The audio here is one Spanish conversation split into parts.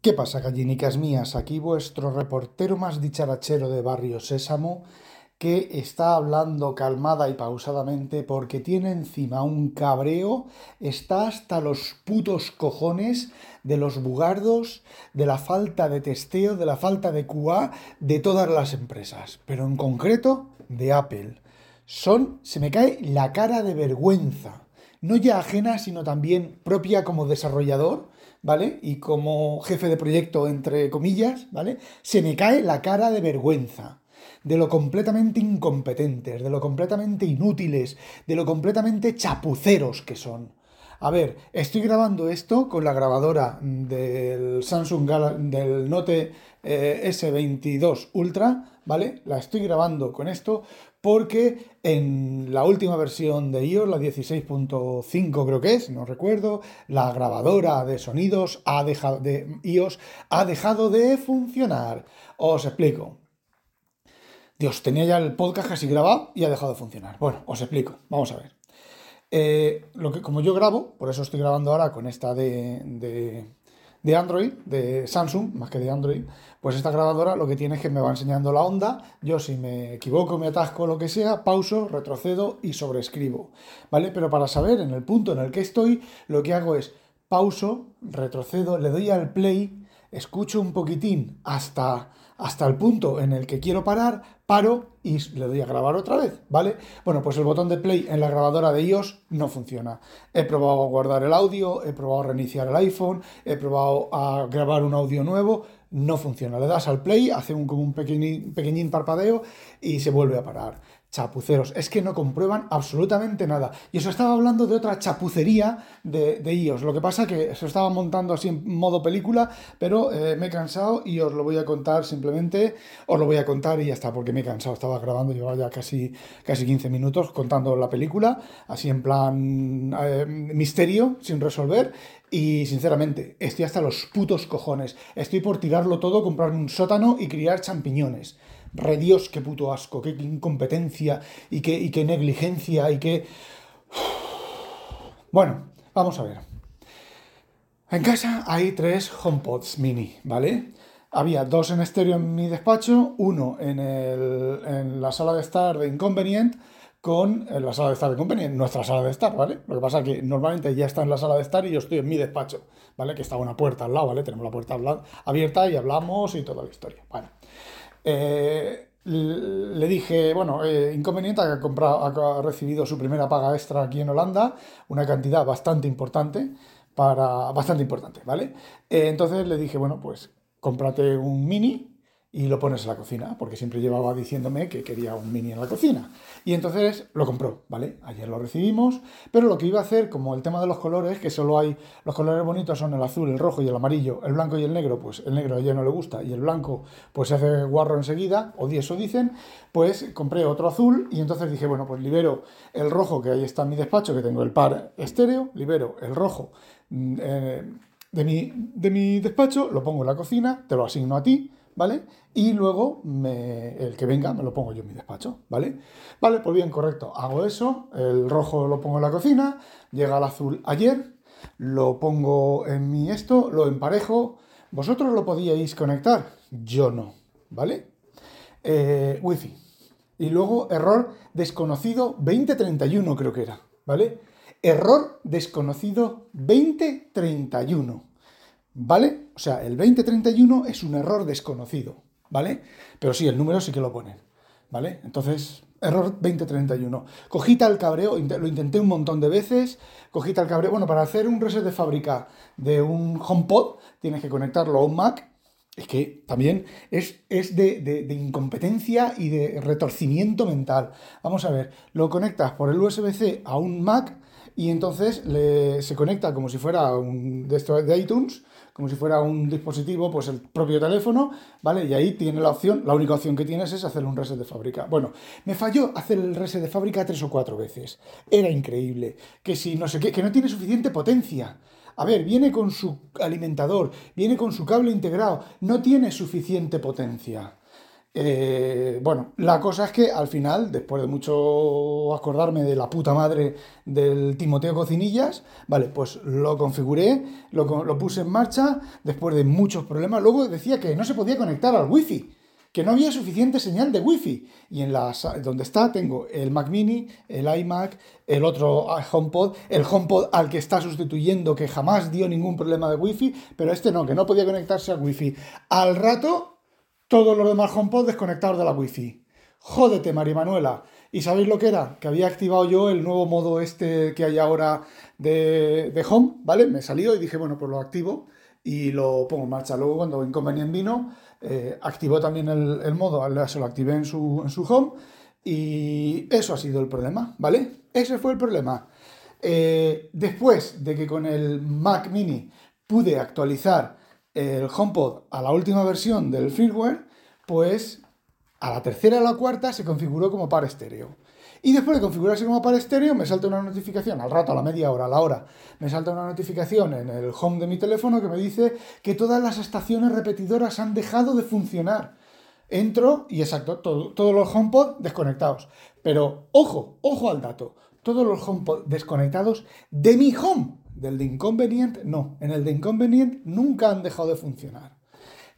¿Qué pasa, gallinicas mías? Aquí vuestro reportero más dicharachero de Barrio Sésamo que está hablando calmada y pausadamente porque tiene encima un cabreo, está hasta los putos cojones de los bugardos, de la falta de testeo, de la falta de QA de todas las empresas, pero en concreto de Apple. Son, se me cae la cara de vergüenza, no ya ajena, sino también propia como desarrollador, ¿vale? Y como jefe de proyecto, entre comillas, ¿vale? Se me cae la cara de vergüenza de lo completamente incompetentes, de lo completamente inútiles, de lo completamente chapuceros que son. A ver, estoy grabando esto con la grabadora del Samsung del Note eh, S22 Ultra, ¿vale? La estoy grabando con esto porque en la última versión de iOS, la 16.5 creo que es, no recuerdo, la grabadora de sonidos ha dejado de iOS ha dejado de funcionar. Os explico. Dios, tenía ya el podcast casi grabado y ha dejado de funcionar. Bueno, os explico, vamos a ver. Eh, lo que, como yo grabo, por eso estoy grabando ahora con esta de, de, Android, de Samsung, más que de Android, pues esta grabadora lo que tiene es que me va enseñando la onda, yo si me equivoco, me atasco, lo que sea, pauso, retrocedo y sobrescribo, ¿vale? Pero para saber en el punto en el que estoy, lo que hago es pauso, retrocedo, le doy al play, escucho un poquitín hasta, hasta el punto en el que quiero parar, paro y le doy a grabar otra vez, ¿vale? Bueno, pues el botón de play en la grabadora de iOS no funciona. He probado a guardar el audio, he probado a reiniciar el iPhone, he probado a grabar un audio nuevo, no funciona. Le das al play, hace un, como un pequeñín, pequeñín parpadeo y se vuelve a parar chapuceros, es que no comprueban absolutamente nada. Y eso estaba hablando de otra chapucería de, de iOS. Lo que pasa que se estaba montando así en modo película, pero eh, me he cansado y os lo voy a contar simplemente, os lo voy a contar y ya está, porque me he cansado. Estaba grabando, llevaba ya casi, casi 15 minutos contando la película, así en plan eh, misterio, sin resolver. Y sinceramente, estoy hasta los putos cojones. Estoy por tirarlo todo, comprarme un sótano y criar champiñones. Redios, qué puto asco, qué incompetencia y qué, y qué negligencia y qué... Bueno, vamos a ver. En casa hay tres HomePods mini, ¿vale? Había dos en estéreo en mi despacho, uno en, el, en la sala de estar de Inconvenient, con la sala de estar de Inconvenient, nuestra sala de estar, ¿vale? Lo que pasa es que normalmente ya está en la sala de estar y yo estoy en mi despacho, ¿vale? Que está una puerta al lado, ¿vale? Tenemos la puerta abierta y hablamos y toda la historia. Bueno, eh, le dije, bueno, eh, inconveniente, ha, comprado, ha recibido su primera paga extra aquí en Holanda, una cantidad bastante importante, para, bastante importante, ¿vale? Eh, entonces le dije, bueno, pues cómprate un mini, y lo pones en la cocina, porque siempre llevaba diciéndome que quería un mini en la cocina. Y entonces lo compró, ¿vale? Ayer lo recibimos, pero lo que iba a hacer, como el tema de los colores, que solo hay, los colores bonitos son el azul, el rojo y el amarillo, el blanco y el negro, pues el negro a ella no le gusta y el blanco pues se hace guarro enseguida, o eso dicen, pues compré otro azul y entonces dije, bueno, pues libero el rojo que ahí está en mi despacho, que tengo el par estéreo, libero el rojo mm, eh, de, mi, de mi despacho, lo pongo en la cocina, te lo asigno a ti, ¿vale? Y luego el que venga me lo pongo yo en mi despacho, ¿vale? Vale, pues bien, correcto. Hago eso, el rojo lo pongo en la cocina, llega el azul ayer, lo pongo en mi esto, lo emparejo. ¿Vosotros lo podíais conectar? Yo no, ¿vale? Eh, wifi. Y luego error desconocido 2031 creo que era, ¿vale? Error desconocido 2031. ¿Vale? O sea, el 2031 es un error desconocido, ¿vale? Pero sí, el número sí que lo ponen, ¿vale? Entonces, error 2031. Cogí tal cabreo, lo intenté un montón de veces, cogí tal cabreo. Bueno, para hacer un reset de fábrica de un HomePod, tienes que conectarlo a un Mac. Es que también es, es de, incompetencia y de retorcimiento mental. Vamos a ver, lo conectas por el USB-C a un Mac y entonces se conecta como si fuera un de, de iTunes como si fuera un dispositivo, pues el propio teléfono, ¿vale? Y ahí tiene la opción, la única opción que tienes es hacer un reset de fábrica. Bueno, me falló hacer el reset de fábrica tres o cuatro veces. Era increíble. Que si no sé qué, que no tiene suficiente potencia. A ver, viene con su alimentador, viene con su cable integrado, no tiene suficiente potencia. Eh, bueno, la cosa es que al final, después de mucho acordarme de la puta madre del Timoteo Cocinillas, vale, pues lo configuré, lo, lo puse en marcha, después de muchos problemas. Luego decía que no se podía conectar al wifi que no había suficiente señal de wifi. Y en la donde está tengo el Mac Mini, el iMac, el otro HomePod, el HomePod al que está sustituyendo, que jamás dio ningún problema de wifi, pero este no, que no podía conectarse al wifi. Al rato todos los demás HomePod desconectados de la Wi-Fi. Jódete, María Manuela. ¿Y sabéis lo que era? Que había activado yo el nuevo modo este que hay ahora de, Home, ¿vale? Me salió y dije, bueno, pues lo activo y lo pongo en marcha. Luego, cuando Inconvenient vino, eh, activó también el, modo, se lo activé en su, en su Home y eso ha sido el problema, ¿vale? Ese fue el problema. Eh, después de que con el Mac Mini pude actualizar el HomePod a la última versión del firmware, pues a la tercera a la cuarta se configuró como par estéreo. Y después de configurarse como par estéreo, me salta una notificación, al rato, a la media hora, a la hora, me salta una notificación en el home de mi teléfono que me dice que todas las estaciones repetidoras han dejado de funcionar. Entro y exacto, todos los HomePod desconectados. Pero ojo, ojo al dato, todos los HomePod desconectados de mi home. Del de Inconvenient, no. En el de Inconvenient nunca han dejado de funcionar.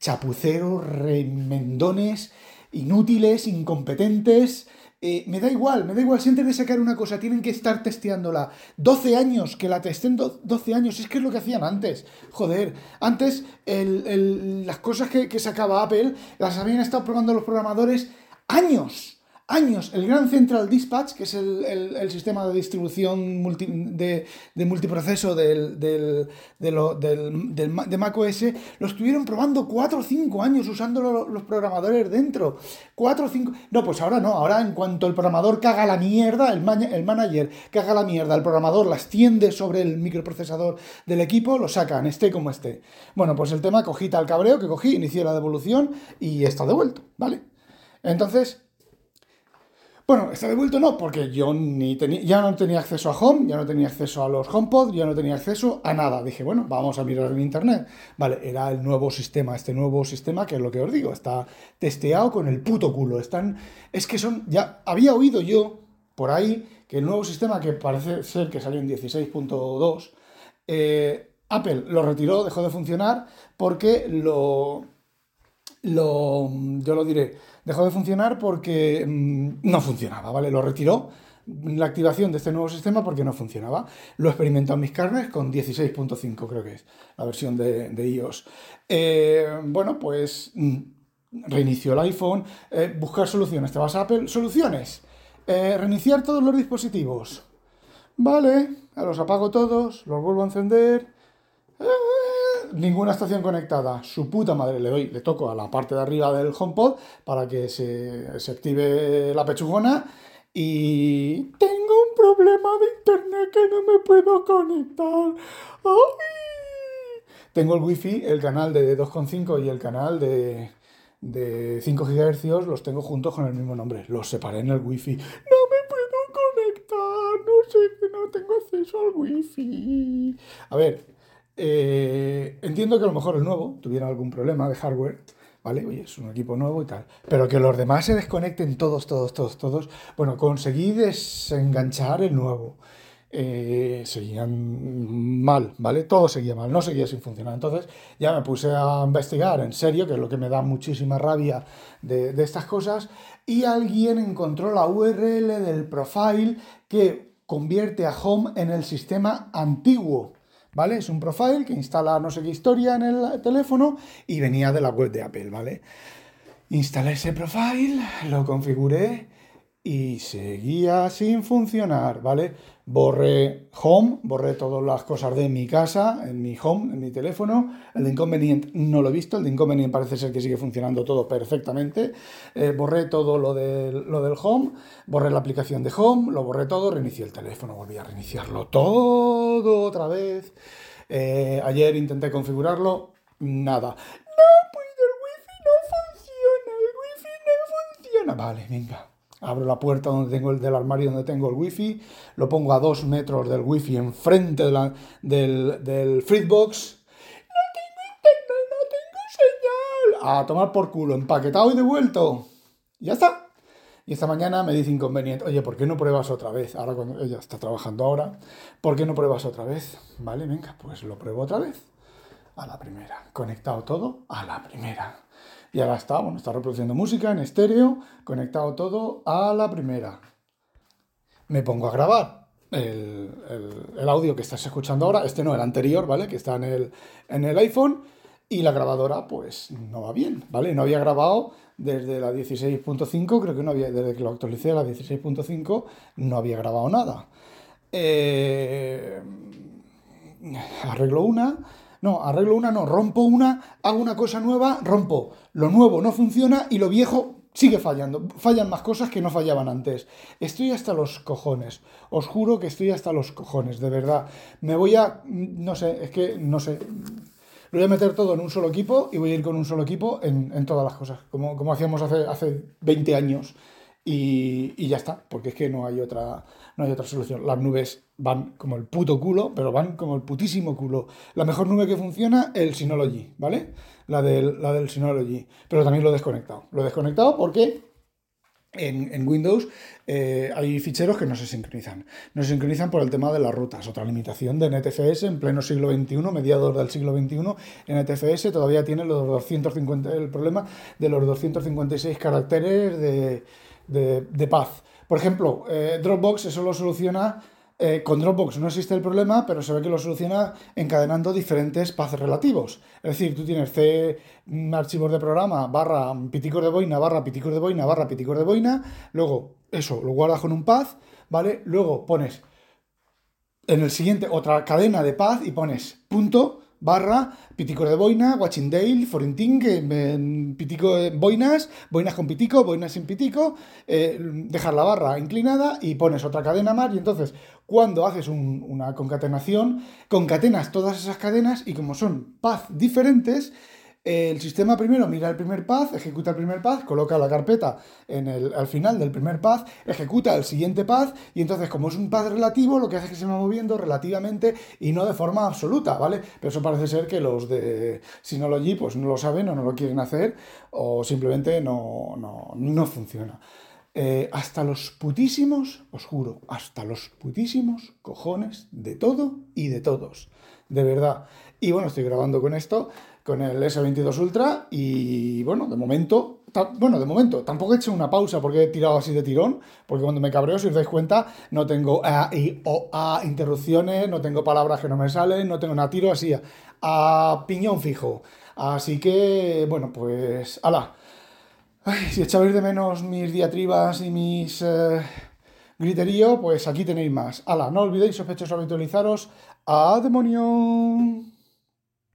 Chapuceros, remendones, inútiles, incompetentes. Eh, me da igual, me da igual. Si antes de sacar una cosa tienen que estar testeándola 12 años, que la testen 12 años, es que es lo que hacían antes. Joder, antes las cosas que, que sacaba Apple las habían estado probando los programadores años años el Gran Central Dispatch, que es el, sistema de distribución de, multiproceso del, del, de macOS, lo estuvieron probando 4 o 5 años usando los programadores dentro. 4 o 5... No, pues ahora no, ahora en cuanto el programador caga la mierda, el, el manager caga la mierda, el programador la extiende sobre el microprocesador del equipo, lo sacan, esté como esté. Bueno, pues el tema cogí tal cabreo que cogí, inicié la devolución y está devuelto, ¿vale? Entonces, bueno, está devuelto no, porque yo ni tenía, ya no tenía acceso a Home, ya no tenía acceso a los HomePod, ya no tenía acceso a nada. Dije, bueno, vamos a mirar en Internet. Vale, era el nuevo sistema, este nuevo sistema, que es lo que os digo, está testeado con el puto culo. Están, es que son, ya había oído yo por ahí que el nuevo sistema, que parece ser que salió en 16.2, eh, Apple lo retiró, dejó de funcionar, porque lo, lo, yo lo diré, dejó de funcionar porque mm, no funcionaba, ¿vale? Lo retiró la activación de este nuevo sistema porque no funcionaba. Lo he experimentado en mis carnes con 16.5, creo que es la versión de, iOS. Eh, bueno, pues mm, reinició el iPhone, eh, buscar soluciones. Te vas a Apple, soluciones. Eh, reiniciar todos los dispositivos. Vale, los apago todos, los vuelvo a encender ninguna estación conectada. Su puta madre le doy, le toco a la parte de arriba del HomePod para que se, active la pechugona y tengo un problema de internet que no me puedo conectar. Tengo el wifi, el canal de 2.5 y el canal de, de 5 GHz los tengo juntos con el mismo nombre. Los separé en el wifi. No me puedo conectar, no sé que no tengo acceso al wifi. A ver, eh, entiendo que a lo mejor el nuevo tuviera algún problema de hardware, ¿vale? Oye, es un equipo nuevo y tal. Pero que los demás se desconecten todos, todos, todos, todos. Bueno, conseguí desenganchar el nuevo. Eh, seguían mal, ¿vale? Todo seguía mal, no seguía sin funcionar. Entonces ya me puse a investigar en serio, que es lo que me da muchísima rabia de, de estas cosas, y alguien encontró la URL del profile que convierte a Home en el sistema antiguo. ¿Vale? Es un profile que instala no sé qué historia en el teléfono y venía de la web de Apple, ¿vale? Instalé ese profile, lo configuré y seguía sin funcionar, ¿vale? Borré Home, borré todas las cosas de mi casa, en mi Home, en mi teléfono. El de Inconvenient no lo he visto, el de Inconvenient parece ser que sigue funcionando todo perfectamente. Eh, borré todo lo, lo del Home, borré la aplicación de Home, lo borré todo, reinicié el teléfono, volví a reiniciarlo todo otra vez. Eh, ayer intenté configurarlo, nada. No, pues el wifi no funciona, el wifi no funciona. Vale, venga. Abro la puerta donde tengo el del armario donde tengo el wifi, lo pongo a dos metros del wifi enfrente del, del. No tengo internet, no tengo señal. A tomar por culo, empaquetado y devuelto. Ya está. Y esta mañana me dice inconveniente, oye, ¿por qué no pruebas otra vez? Ahora cuando ella está trabajando ahora, ¿por qué no pruebas otra vez? Vale, venga, pues lo pruebo otra vez. A la primera. Conectado todo a la primera. Y ahora está, bueno, está reproduciendo música en estéreo, conectado todo a la primera. Me pongo a grabar el, audio que estás escuchando ahora, este no, el anterior, ¿vale? Que está en el, en el iPhone y la grabadora pues no va bien, ¿vale? No había grabado desde la 16.5, creo que no había, desde que lo actualicé a la 16.5, no había grabado nada. Eh, arreglo una, no, arreglo una, no, rompo una, hago una cosa nueva, rompo. Lo nuevo no funciona y lo viejo sigue fallando. Fallan más cosas que no fallaban antes. Estoy hasta los cojones. Os juro que estoy hasta los cojones, de verdad. Me voy a... No sé, es que no sé. Lo voy a meter todo en un solo equipo y voy a ir con un solo equipo en, todas las cosas, como, como hacíamos hace, hace 20 años. Y, ya está, porque es que no hay, otra, no hay otra solución. Las nubes van como el puto culo, pero van como el putísimo culo. La mejor nube que funciona, el Synology, ¿vale? La del, la del Synology. Pero también lo he desconectado. Lo he desconectado porque en, Windows eh, hay ficheros que no se sincronizan. No se sincronizan por el tema de las rutas. Otra limitación de NTFS en pleno siglo XXI, mediados del siglo XXI, NTFS todavía tiene los 250, el problema de los 256 caracteres de, paz. Por ejemplo, eh, Dropbox eso lo soluciona eh, con Dropbox no existe el problema, pero se ve que lo soluciona encadenando diferentes paths relativos. Es decir, tú tienes C mm, archivos de programa barra piticos de boina barra piticos de boina barra piticos de boina, luego eso lo guardas con un path, ¿vale? Luego pones en el siguiente otra cadena de path y pones punto barra pitico de boina, Dale, forinting, pitico de boinas, boinas con pitico, boinas sin pitico, eh, dejar la barra inclinada y pones otra cadena más y entonces cuando haces una concatenación, concatenas todas esas cadenas y como son paths diferentes, el sistema primero mira el primer path, ejecuta el primer path, coloca la carpeta en el, al final del primer path, ejecuta el siguiente path y entonces como es un path relativo lo que hace es que se va moviendo relativamente y no de forma absoluta, ¿vale? Pero eso parece ser que los de Synology pues no lo saben o no lo quieren hacer o simplemente no, no, funciona. Eh, hasta los putísimos, os juro, hasta los putísimos cojones de todo y de todos. De verdad. Y bueno, estoy grabando con esto con el S22 Ultra y bueno, de momento, bueno, de momento, tampoco he hecho una pausa porque he tirado así de tirón, porque cuando me cabreo, si os dais cuenta, no tengo A, O, A interrupciones, no tengo palabras que no me salen, no tengo nada, tiro así a, piñón fijo. Así que, bueno, pues, ala. si echabais de menos mis diatribas y mis eh, griterío, pues aquí tenéis más. Ala, no olvidéis, sospechosos, habitualizaros. ¡A demonio!